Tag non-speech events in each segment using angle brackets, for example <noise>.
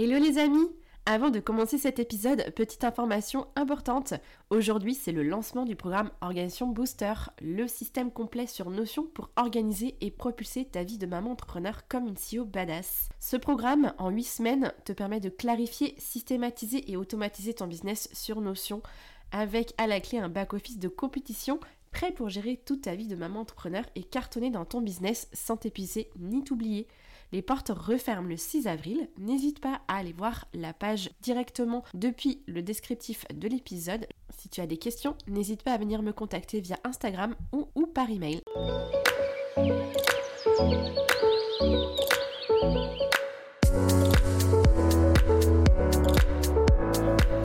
Hello les amis Avant de commencer cet épisode, petite information importante. Aujourd'hui, c'est le lancement du programme Organisation Booster, le système complet sur Notion pour organiser et propulser ta vie de maman entrepreneur comme une CEO badass. Ce programme, en 8 semaines, te permet de clarifier, systématiser et automatiser ton business sur Notion avec à la clé un back-office de compétition prêt pour gérer toute ta vie de maman entrepreneur et cartonner dans ton business sans t'épuiser ni t'oublier. Les portes referment le 6 avril. N'hésite pas à aller voir la page directement depuis le descriptif de l'épisode. Si tu as des questions, n'hésite pas à venir me contacter via Instagram ou, ou par email.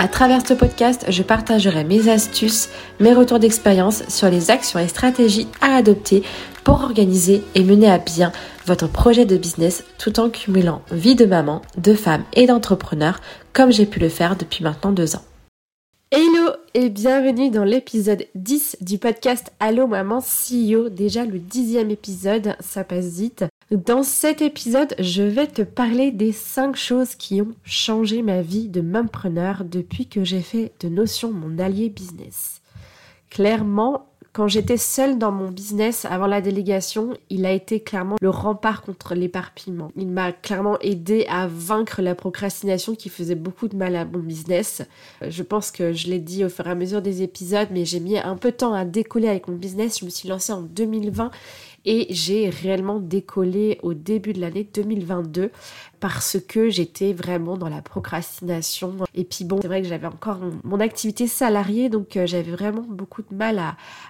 À travers ce podcast, je partagerai mes astuces, mes retours d'expérience sur les actions et stratégies à adopter pour organiser et mener à bien votre projet de business tout en cumulant vie de maman, de femme et d'entrepreneur comme j'ai pu le faire depuis maintenant deux ans. Hello et bienvenue dans l'épisode 10 du podcast Allo Maman CEO, déjà le dixième épisode, ça passe vite. Dans cet épisode, je vais te parler des 5 choses qui ont changé ma vie de preneur depuis que j'ai fait de Notion mon allié business. Clairement, quand j'étais seule dans mon business avant la délégation, il a été clairement le rempart contre l'éparpillement. Il m'a clairement aidé à vaincre la procrastination qui faisait beaucoup de mal à mon business. Je pense que je l'ai dit au fur et à mesure des épisodes, mais j'ai mis un peu de temps à décoller avec mon business. Je me suis lancée en 2020 et j'ai réellement décollé au début de l'année 2022 parce que j'étais vraiment dans la procrastination. Et puis bon, c'est vrai que j'avais encore mon activité salariée, donc euh, j'avais vraiment beaucoup de mal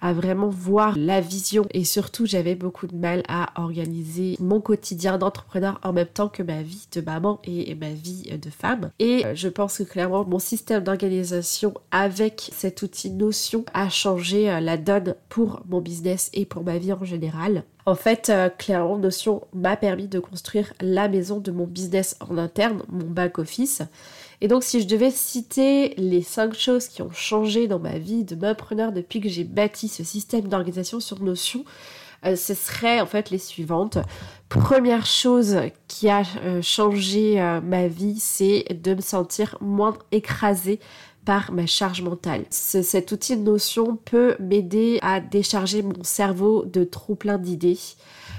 à, vraiment voir la vision et surtout j'avais beaucoup de mal à organiser mon quotidien d'entrepreneur en même temps que ma vie de maman et ma vie de femme. Et euh, je pense que clairement mon système d'organisation avec cet outil Notion a changé euh, la donne pour mon business et pour ma vie en général. En fait, clairement, Notion m'a permis de construire la maison de mon business en interne, mon back-office. Et donc, si je devais citer les cinq choses qui ont changé dans ma vie de preneur depuis que j'ai bâti ce système d'organisation sur Notion, euh, ce serait en fait les suivantes. Première chose qui a euh, changé euh, ma vie, c'est de me sentir moins écrasée par ma charge mentale. cet outil de notion peut m'aider à décharger mon cerveau de trop plein d'idées.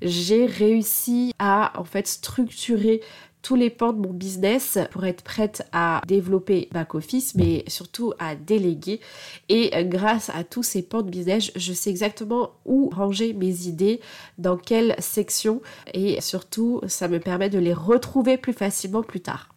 J'ai réussi à en fait structurer tous les pans de mon business pour être prête à développer back office mais surtout à déléguer. Et grâce à tous ces pans de business je sais exactement où ranger mes idées dans quelle section et surtout ça me permet de les retrouver plus facilement plus tard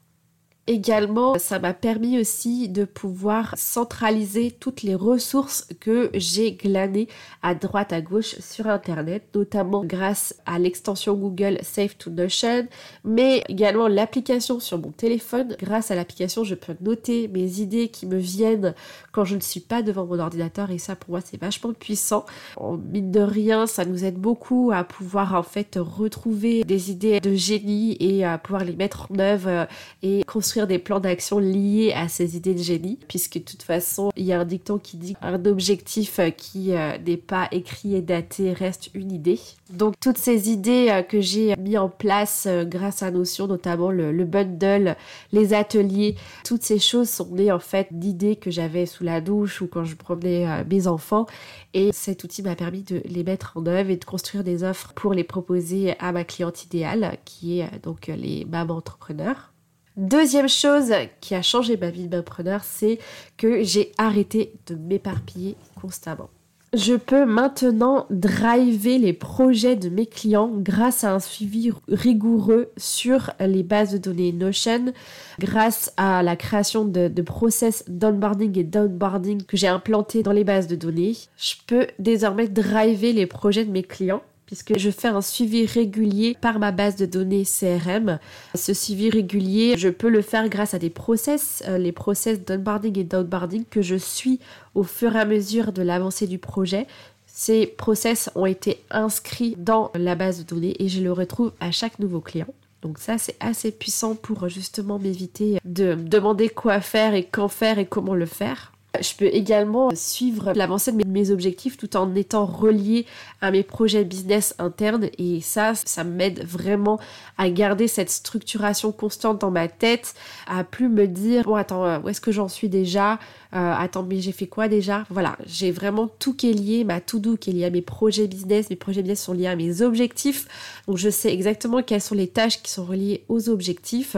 Également, ça m'a permis aussi de pouvoir centraliser toutes les ressources que j'ai glanées à droite à gauche sur Internet, notamment grâce à l'extension Google Save to Notion, mais également l'application sur mon téléphone. Grâce à l'application, je peux noter mes idées qui me viennent quand je ne suis pas devant mon ordinateur et ça pour moi c'est vachement puissant. En mine de rien, ça nous aide beaucoup à pouvoir en fait retrouver des idées de génie et à pouvoir les mettre en œuvre et construire des plans d'action liés à ces idées de génie, puisque de toute façon, il y a un dicton qui dit un objectif euh, qui euh, n'est pas écrit et daté reste une idée. Donc toutes ces idées euh, que j'ai mis en place grâce à Notion, notamment le, le, bundle, les ateliers, toutes ces choses sont nées en fait d'idées que j'avais sous la douche ou quand je promenais mes enfants. Et cet outil m'a permis de les mettre en œuvre et de construire des offres pour les proposer à ma cliente idéale, qui est donc les mamans entrepreneurs. Deuxième chose qui a changé ma vie preneur, c'est que j'ai arrêté de m'éparpiller constamment. Je peux maintenant driver les projets de mes clients grâce à un suivi rigoureux sur les bases de données Notion, grâce à la création de, de process d'onboarding et downboarding que j'ai implanté dans les bases de données. Je peux désormais driver les projets de mes clients puisque je fais un suivi régulier par ma base de données CRM. Ce suivi régulier, je peux le faire grâce à des process, euh, les process d'onboarding et d'outboarding que je suis au fur et à mesure de l'avancée du projet. Ces process ont été inscrits dans la base de données et je le retrouve à chaque nouveau client. Donc ça, c'est assez puissant pour justement m'éviter de demander quoi faire et quand faire et comment le faire. Je peux également suivre l'avancée de mes objectifs tout en étant relié à mes projets business internes. Et ça, ça m'aide vraiment à garder cette structuration constante dans ma tête, à plus me dire bon attends euh, où est-ce que j'en suis déjà, euh, attends mais j'ai fait quoi déjà, voilà j'ai vraiment tout qui est lié, ma to do qui est lié à mes projets business, mes projets business sont liés à mes objectifs, donc je sais exactement quelles sont les tâches qui sont reliées aux objectifs.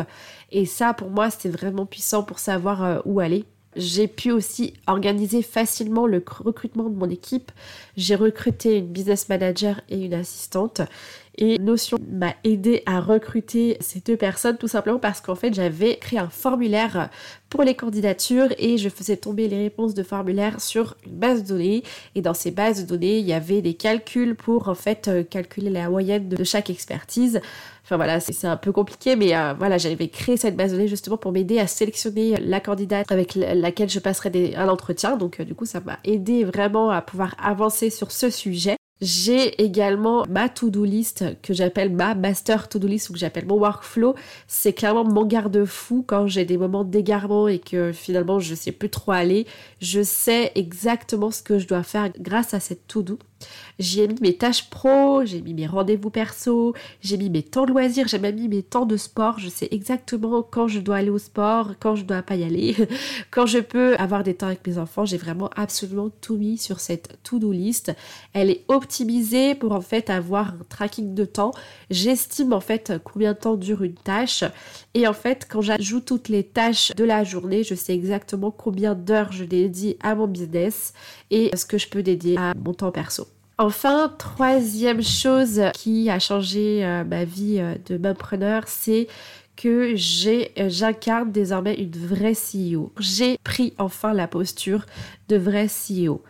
Et ça pour moi c'est vraiment puissant pour savoir euh, où aller j'ai pu aussi organiser facilement le recrutement de mon équipe. J'ai recruté une business manager et une assistante. Et Notion m'a aidé à recruter ces deux personnes tout simplement parce qu'en fait j'avais créé un formulaire pour les candidatures et je faisais tomber les réponses de formulaire sur une base de données et dans ces bases de données il y avait des calculs pour en fait euh, calculer la moyenne de chaque expertise. Enfin voilà, c'est un peu compliqué, mais euh, voilà, j'avais créé cette base de données justement pour m'aider à sélectionner la candidate avec laquelle je passerai un entretien. Donc euh, du coup, ça m'a aidé vraiment à pouvoir avancer sur ce sujet. J'ai également ma to-do list que j'appelle ma master to-do list ou que j'appelle mon workflow. C'est clairement mon garde-fou quand j'ai des moments d'égarement et que finalement je sais plus trop aller. Je sais exactement ce que je dois faire grâce à cette to-do. J'y ai mis mes tâches pro, j'ai mis mes rendez-vous perso, j'ai mis mes temps de loisirs, j'ai même mis mes temps de sport. Je sais exactement quand je dois aller au sport, quand je dois pas y aller, <laughs> quand je peux avoir des temps avec mes enfants. J'ai vraiment absolument tout mis sur cette to-do list. Elle est optimisée pour en fait avoir un tracking de temps. J'estime en fait combien de temps dure une tâche. Et en fait, quand j'ajoute toutes les tâches de la journée, je sais exactement combien d'heures je dédie à mon business et ce que je peux dédier à mon temps perso. Enfin, troisième chose qui a changé euh, ma vie euh, de mompreneur, c'est que euh, j'incarne désormais une vraie CEO. J'ai pris enfin la posture de vraie CEO.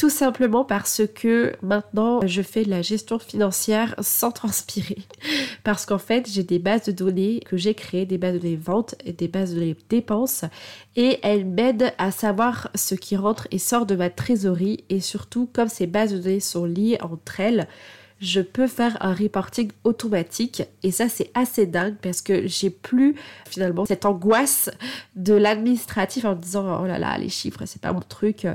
Tout simplement parce que maintenant je fais de la gestion financière sans transpirer. <laughs> Parce qu'en fait j'ai des bases de données que j'ai créées, des bases de données ventes et des bases de données dépenses et elles m'aident à savoir ce qui rentre et sort de ma trésorerie et surtout comme ces bases de données sont liées entre elles, je peux faire un reporting automatique. Et ça c'est assez dingue parce que j'ai plus finalement cette angoisse de l'administratif en me disant oh là là les chiffres c'est pas mon truc.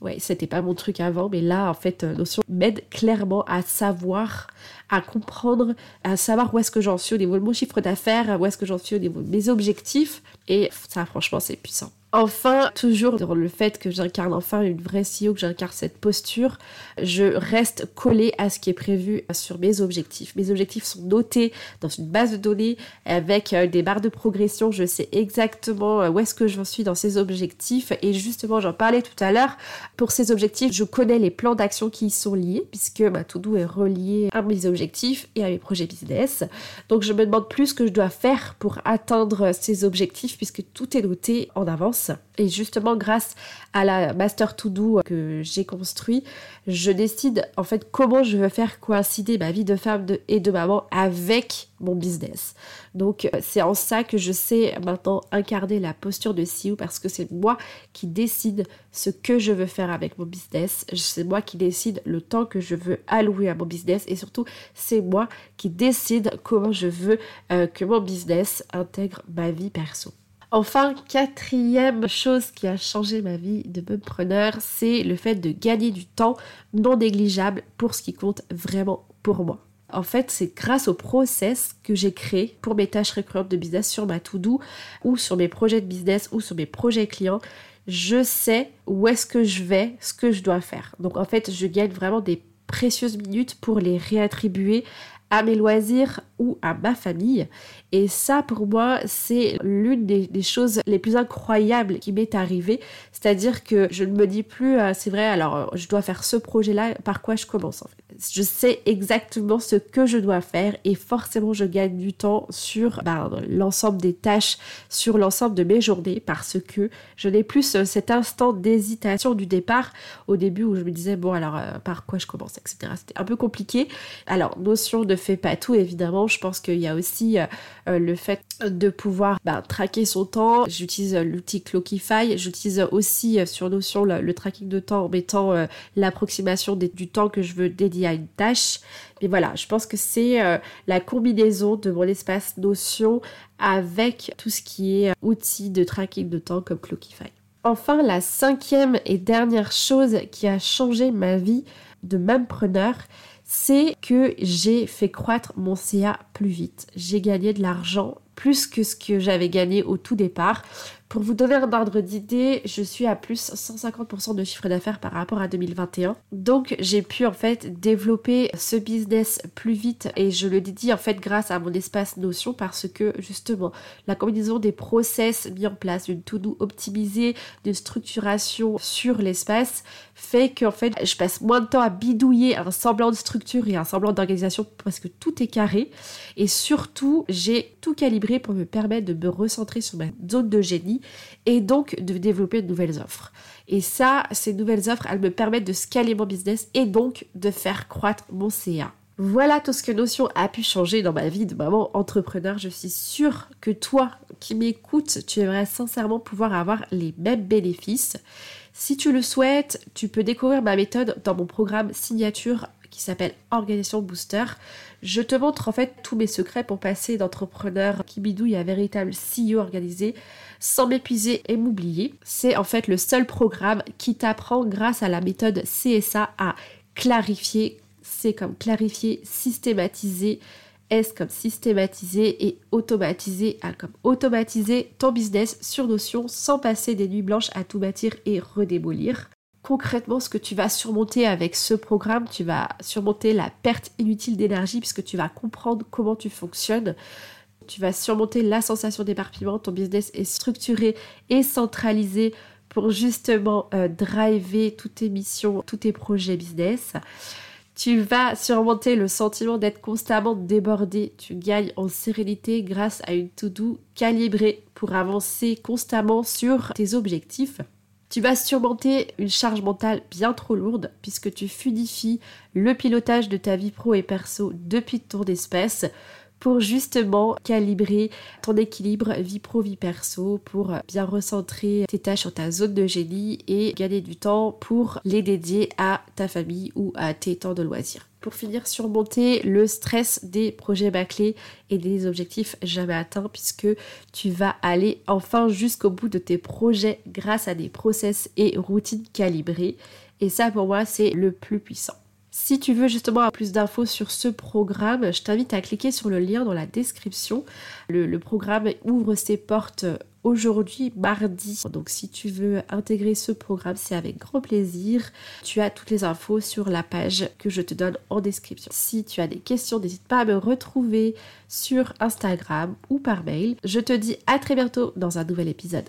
Ouais c'était pas mon truc avant. Mais là en fait Notion m'aide clairement à savoir à comprendre à savoir où est-ce que j'en suis au niveau de mon chiffre d'affaires où est-ce que j'en suis au niveau de mes objectifs et ça franchement c'est puissant Enfin, toujours dans le fait que j'incarne enfin une vraie CEO, que j'incarne cette posture, je reste collée à ce qui est prévu sur mes objectifs. Mes objectifs sont notés dans une base de données avec euh, des barres de progression. Je sais exactement euh, où est-ce que j'en suis dans ces objectifs. Et justement, j'en parlais tout à l'heure. Pour ces objectifs, je connais les plans d'action qui y sont liés puisque ma to-do est reliée à mes objectifs et à mes projets business. Donc, je me demande plus ce que je dois faire pour atteindre ces objectifs puisque tout est noté en avance. Et justement, grâce à la Master To Do que j'ai construit, je décide en fait comment je veux faire coïncider ma vie de femme et de maman avec mon business. Donc, c'est en ça que je sais maintenant incarner la posture de CEO parce que c'est moi qui décide ce que je veux faire avec mon business. C'est moi qui décide le temps que je veux allouer à mon business et surtout, c'est moi qui décide comment je veux euh, que mon business intègre ma vie perso. Enfin, quatrième chose qui a changé ma vie de preneur, c'est le fait de gagner du temps non négligeable pour ce qui compte vraiment pour moi. En fait, c'est grâce au process que j'ai créé pour mes tâches récurrentes de business sur ma to-do ou sur mes projets de business ou sur mes projets clients. Je sais où est-ce que je vais, ce que je dois faire. Donc en fait, je gagne vraiment des précieuses minutes pour les réattribuer à mes loisirs, ou à ma famille. Et ça, pour moi, c'est l'une des, choses les plus incroyables qui m'est arrivée. C'est-à-dire que je ne me dis plus, euh, c'est vrai, alors euh, je dois faire ce projet-là, par quoi je commence en fait. Je sais exactement ce que je dois faire et forcément je gagne du temps sur ben, l'ensemble des tâches, sur l'ensemble de mes journées parce que je n'ai plus cet instant d'hésitation du départ au début où je me disais, bon alors par quoi je commence, etc. C'était un peu compliqué. Alors, notion ne fait pas tout, évidemment. Je pense qu'il y a aussi euh, le fait de pouvoir bah, traquer son temps. J'utilise l'outil Clockify. J'utilise aussi euh, sur Notion le, tracking de temps en mettant euh, l'approximation du temps que je veux dédier à une tâche. Mais voilà, je pense que c'est la combinaison de mon espace Notion avec tout ce qui est outils de tracking de temps comme Clockify. Enfin, la cinquième et dernière chose qui a changé ma vie de preneur, c'est que j'ai fait croître mon CA plus vite. J'ai gagné de l'argent plus que ce que j'avais gagné au tout départ. Pour vous donner un ordre d'idée, je suis à plus 150% de chiffre d'affaires par rapport à 2021. Donc j'ai pu en fait développer ce business plus vite et je le dédie en fait grâce à mon espace Notion parce que justement la combinaison des process mis en place, d'une to-do optimisée, d'une structuration sur l'espace fait qu'en fait je passe moins de temps à bidouiller un semblant de structure et un semblant d'organisation parce que tout est carré et surtout j'ai tout calibré pour me permettre de me recentrer sur ma zone de génie et donc de développer de nouvelles offres. Et ça, ces nouvelles offres, elles me permettent de scaler mon business et donc de faire croître mon CA. Voilà tout ce que Notion a pu changer dans ma vie de maman entrepreneur. Je suis sûre que toi qui m'écoutes, tu aimerais sincèrement pouvoir avoir les mêmes bénéfices. Si tu le souhaites, tu peux découvrir ma méthode dans mon programme signature qui s'appelle Organisation Booster. Je te montre en fait tous mes secrets pour passer d'entrepreneur qui bidouille à véritable CEO organisé sans m'épuiser et m'oublier. C'est en fait le seul programme qui t'apprend grâce à la méthode CSA à clarifier, c'est comme clarifier, systématiser, S comme systématiser et automatiser A comme automatiser ton business sur Notion sans passer des nuits blanches à tout bâtir et redémolir concrètement ce que tu vas surmonter avec ce programme. Tu vas surmonter la perte inutile d'énergie puisque tu vas comprendre comment tu fonctionnes. Tu vas surmonter la sensation d'éparpillement. Ton business est structuré et centralisé pour justement euh, driver toutes tes missions, tous tes projets business. Tu vas surmonter le sentiment d'être constamment débordé. Tu gagnes en sérénité grâce à une to-do calibrée pour avancer constamment sur tes objectifs. Tu vas surmonter une charge mentale bien trop lourde puisque tu fluidifies le pilotage de ta vie pro et perso depuis ton espèce pour justement calibrer ton équilibre vie pro vie perso pour bien recentrer tes tâches sur ta zone de génie et gagner du temps pour les dédier à ta famille ou à tes temps de loisirs pour finir surmonter le stress des projets bâclés et des objectifs jamais atteints puisque tu vas aller enfin jusqu'au bout de tes projets grâce à des process et routines calibrées et ça pour moi c'est le plus puissant. Si tu veux justement plus d'infos sur ce programme, je t'invite à cliquer sur le lien dans la description. Le programme ouvre ses portes aujourd'hui, mardi. Donc si tu veux intégrer ce programme, c'est avec grand plaisir. Tu as toutes les infos sur la page que je te donne en description. Si tu as des questions, n'hésite pas à me retrouver sur Instagram ou par mail. Je te dis à très bientôt dans un nouvel épisode.